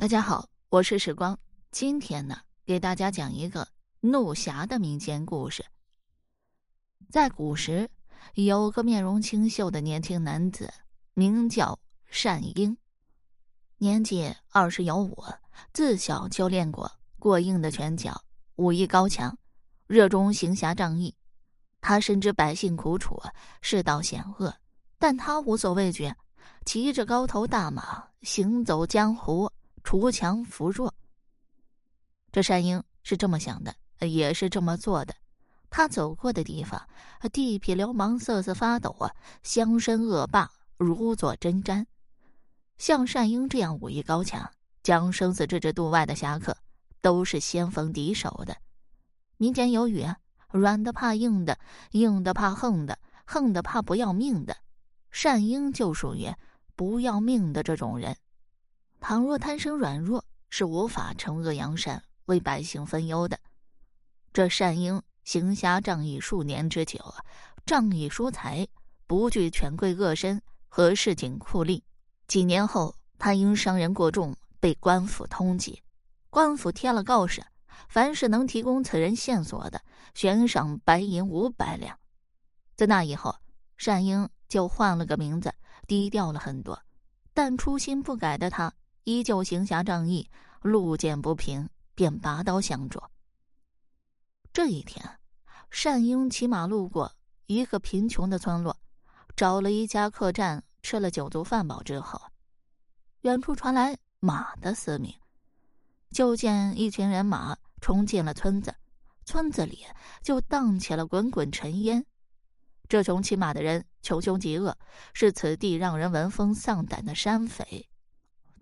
大家好，我是时光。今天呢，给大家讲一个怒侠的民间故事。在古时，有个面容清秀的年轻男子，名叫单英，年纪二十有五，自小就练过过硬的拳脚，武艺高强，热衷行侠仗义。他深知百姓苦楚，世道险恶，但他无所畏惧，骑着高头大马，行走江湖。锄强扶弱。这单英是这么想的，也是这么做的。他走过的地方，地痞流氓瑟瑟发抖啊，乡绅恶霸如坐针毡。像单英这样武艺高强、将生死置之度外的侠客，都是先逢敌手的。民间有语：“软的怕硬的，硬的怕横的，横的怕不要命的。”单英就属于不要命的这种人。倘若贪生软弱，是无法惩恶扬善、为百姓分忧的。这单英行侠仗义数年之久，仗义疏财，不惧权贵恶绅和市井酷吏。几年后，他因伤人过重，被官府通缉。官府贴了告示，凡是能提供此人线索的，悬赏白银五百两。在那以后，单英就换了个名字，低调了很多。但初心不改的他。依旧行侠仗义，路见不平便拔刀相助。这一天，单英骑马路过一个贫穷的村落，找了一家客栈吃了酒足饭饱之后，远处传来马的嘶鸣，就见一群人马冲进了村子，村子里就荡起了滚滚尘烟。这种骑马的人穷凶极恶，是此地让人闻风丧胆的山匪。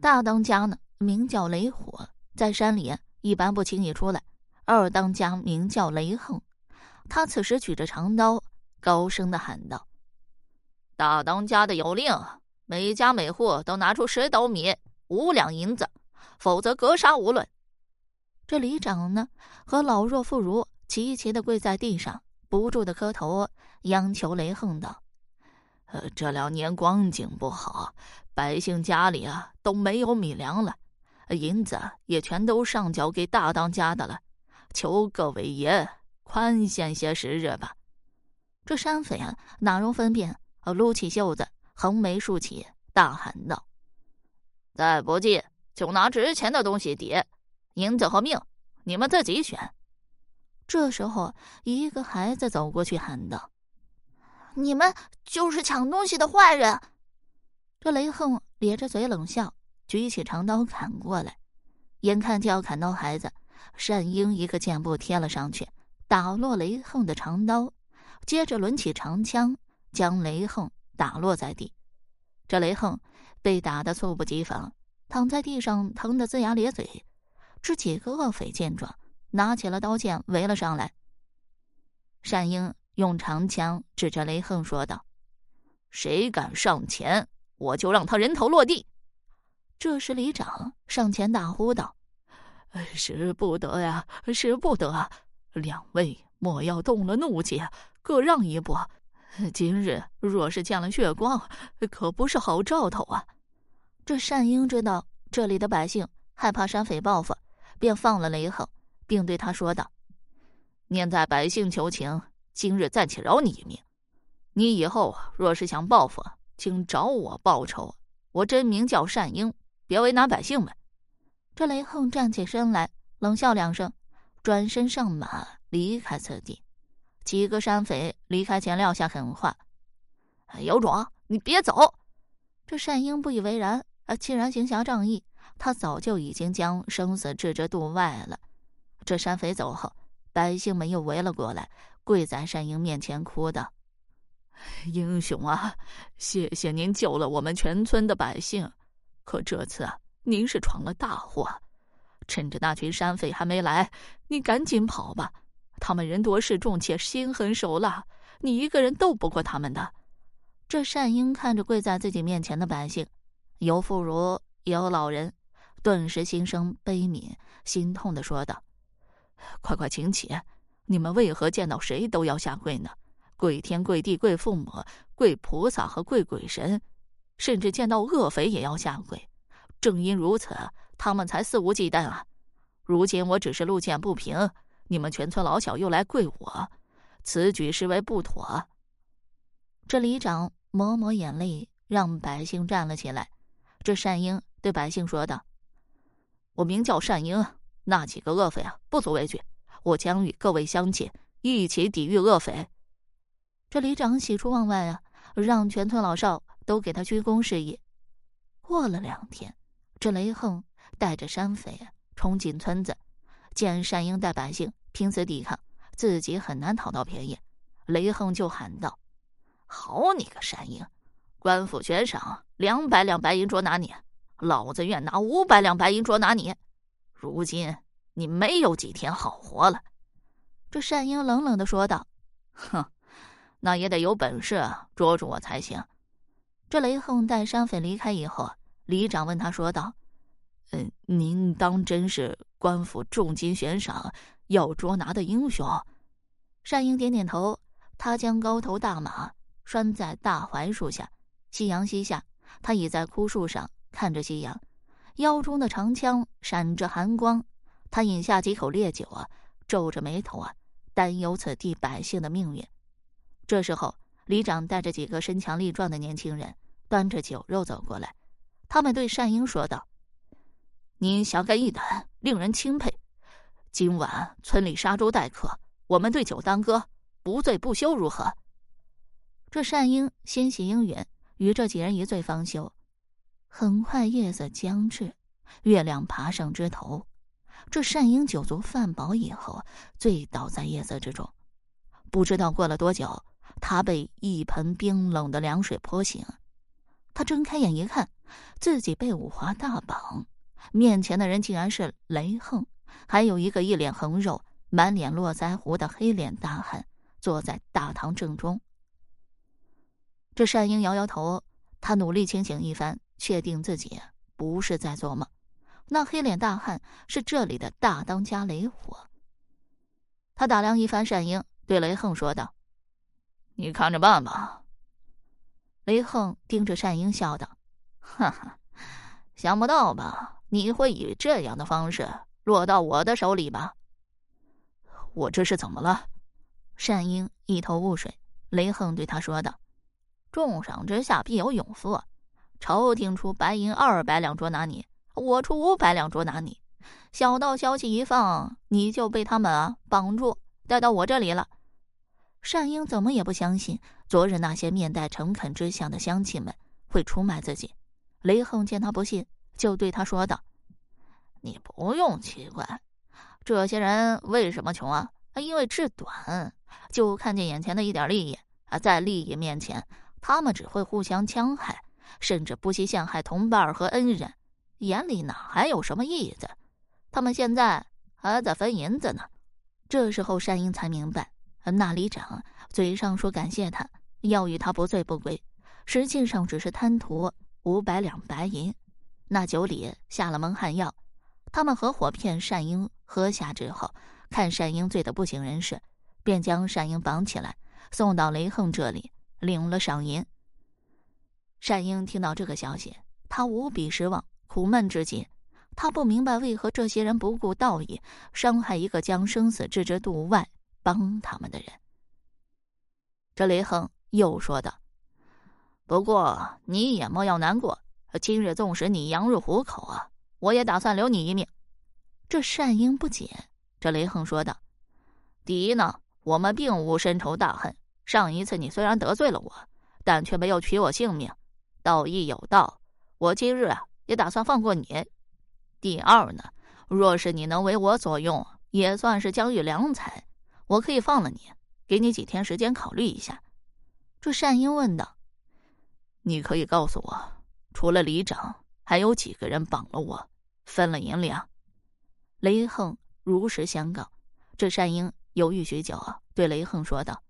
大当家呢，名叫雷火，在山里一般不轻易出来。二当家名叫雷横，他此时举着长刀，高声的喊道：“大当家的有令，每家每户都拿出十斗米、五两银子，否则格杀无论。”这里长呢，和老弱妇孺齐齐的跪在地上，不住的磕头，央求雷横道。呃，这两年光景不好，百姓家里啊都没有米粮了，银子也全都上缴给大当家的了，求各位爷宽限些时日吧。这山匪啊哪容分辨，撸起袖子，横眉竖起，大喊道：“再不济就拿值钱的东西抵，银子和命，你们自己选。”这时候，一个孩子走过去喊道。你们就是抢东西的坏人！这雷横咧着嘴冷笑，举起长刀砍过来。眼看就要砍到孩子，单英一个箭步贴了上去，打落雷横的长刀，接着抡起长枪，将雷横打落在地。这雷横被打得猝不及防，躺在地上，疼得龇牙咧嘴。这几个恶匪见状，拿起了刀剑，围了上来。单英。用长枪指着雷横说道：“谁敢上前，我就让他人头落地。”这时，里长上前大呼道：“使不得呀，使不得！两位莫要动了怒气，各让一步。今日若是见了血光，可不是好兆头啊！”这单英知道这里的百姓害怕山匪报复，便放了雷横，并对他说道：“念在百姓求情。”今日暂且饶你一命，你以后若是想报复，请找我报仇。我真名叫单英，别为难百姓们。这雷横站起身来，冷笑两声，转身上马离开此地。几个山匪离开前撂下狠话：“有种，你别走！”这单英不以为然，啊，既然行侠仗义，他早就已经将生死置之度外了。这山匪走后，百姓们又围了过来。跪在单英面前，哭道：“英雄啊，谢谢您救了我们全村的百姓。可这次啊，您是闯了大祸。趁着那群山匪还没来，你赶紧跑吧。他们人多势众，且心狠手辣，你一个人斗不过他们的。”这单英看着跪在自己面前的百姓，有妇孺，有老人，顿时心生悲悯，心痛的说道：“快快请起。”你们为何见到谁都要下跪呢？跪天跪地跪父母跪菩萨和跪鬼神，甚至见到恶匪也要下跪。正因如此，他们才肆无忌惮啊！如今我只是路见不平，你们全村老小又来跪我，此举实为不妥。这里长抹抹眼泪，让百姓站了起来。这单英对百姓说道：“我名叫单英，那几个恶匪啊，不足为惧，我将与各位乡亲一起抵御恶匪。”这里长喜出望外啊，让全村老少都给他鞠躬示意。过了两天，这雷横带着山匪冲进村子，见善英带百姓拼死抵抗，自己很难讨到便宜，雷横就喊道：“好你个善英，官府悬赏两百两白银捉拿你，老子愿拿五百两白银捉拿你。如今你没有几天好活了。”这单英冷冷的说道：“哼。”那也得有本事捉住我才行。这雷横带山匪离开以后，里长问他说道：“嗯，您当真是官府重金悬赏要捉拿的英雄？”单英点点头。他将高头大马拴在大槐树下，夕阳西下，他倚在枯树上看着夕阳，腰中的长枪闪着寒光。他饮下几口烈酒啊，皱着眉头啊，担忧此地百姓的命运。这时候，里长带着几个身强力壮的年轻人，端着酒肉走过来。他们对单英说道：“您侠肝义胆，令人钦佩。今晚村里杀猪待客，我们对酒当歌，不醉不休，如何？”这单英欣喜应允，与这几人一醉方休。很快，夜色将至，月亮爬上枝头。这善英酒足饭饱以后，醉倒在夜色之中。不知道过了多久。他被一盆冰冷的凉水泼醒，他睁开眼一看，自己被五花大绑，面前的人竟然是雷横，还有一个一脸横肉、满脸络腮胡的黑脸大汉坐在大堂正中。这善英摇摇头，他努力清醒一番，确定自己不是在做梦。那黑脸大汉是这里的大当家雷火。他打量一番单英，对雷横说道。你看着办吧。雷横盯着单英笑道：“哈哈，想不到吧？你会以这样的方式落到我的手里吧？我这是怎么了？”单英一头雾水。雷横对他说道：“重赏之下必有勇夫，朝廷出白银二百两捉拿你，我出五百两捉拿你。小道消息一放，你就被他们啊绑住，带到我这里了。”善英怎么也不相信，昨日那些面带诚恳之相的乡亲们会出卖自己。雷横见他不信，就对他说道：“你不用奇怪，这些人为什么穷啊？因为志短，就看见眼前的一点利益啊，在利益面前，他们只会互相戕害，甚至不惜陷害同伴和恩人，眼里哪还有什么意思？他们现在还在分银子呢。”这时候，单英才明白。那里长嘴上说感谢他，要与他不醉不归，实际上只是贪图五百两白银。那酒里下了蒙汗药，他们合伙骗单英喝下之后，看单英醉得不省人事，便将单英绑起来，送到雷横这里领了赏银。单英听到这个消息，他无比失望，苦闷至极。他不明白为何这些人不顾道义，伤害一个将生死置之度外。帮他们的人，这雷横又说道：“不过你也莫要难过，今日纵使你羊入虎口啊，我也打算留你一命。”这善英不解，这雷横说道：“第一呢，我们并无深仇大恨。上一次你虽然得罪了我，但却没有取我性命，道义有道，我今日啊也打算放过你。第二呢，若是你能为我所用，也算是将遇良才。”我可以放了你，给你几天时间考虑一下。”这单英问道。“你可以告诉我，除了里长，还有几个人绑了我，分了银两？”雷横如实相告。这单英犹豫许久，对雷横说道：“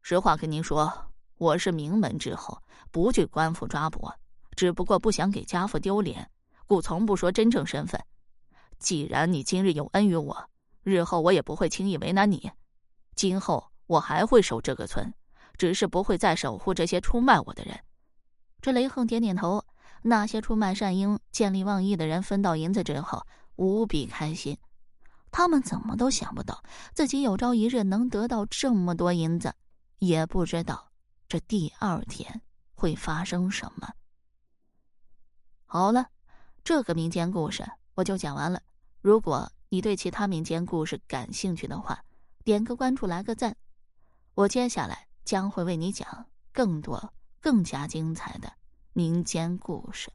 实话跟您说，我是名门之后，不惧官府抓捕，只不过不想给家父丢脸，故从不说真正身份。既然你今日有恩于我。”日后我也不会轻易为难你，今后我还会守这个村，只是不会再守护这些出卖我的人。这雷横点点头，那些出卖善英、见利忘义的人分到银子之后，无比开心。他们怎么都想不到，自己有朝一日能得到这么多银子，也不知道这第二天会发生什么。好了，这个民间故事我就讲完了。如果你对其他民间故事感兴趣的话，点个关注，来个赞。我接下来将会为你讲更多、更加精彩的民间故事。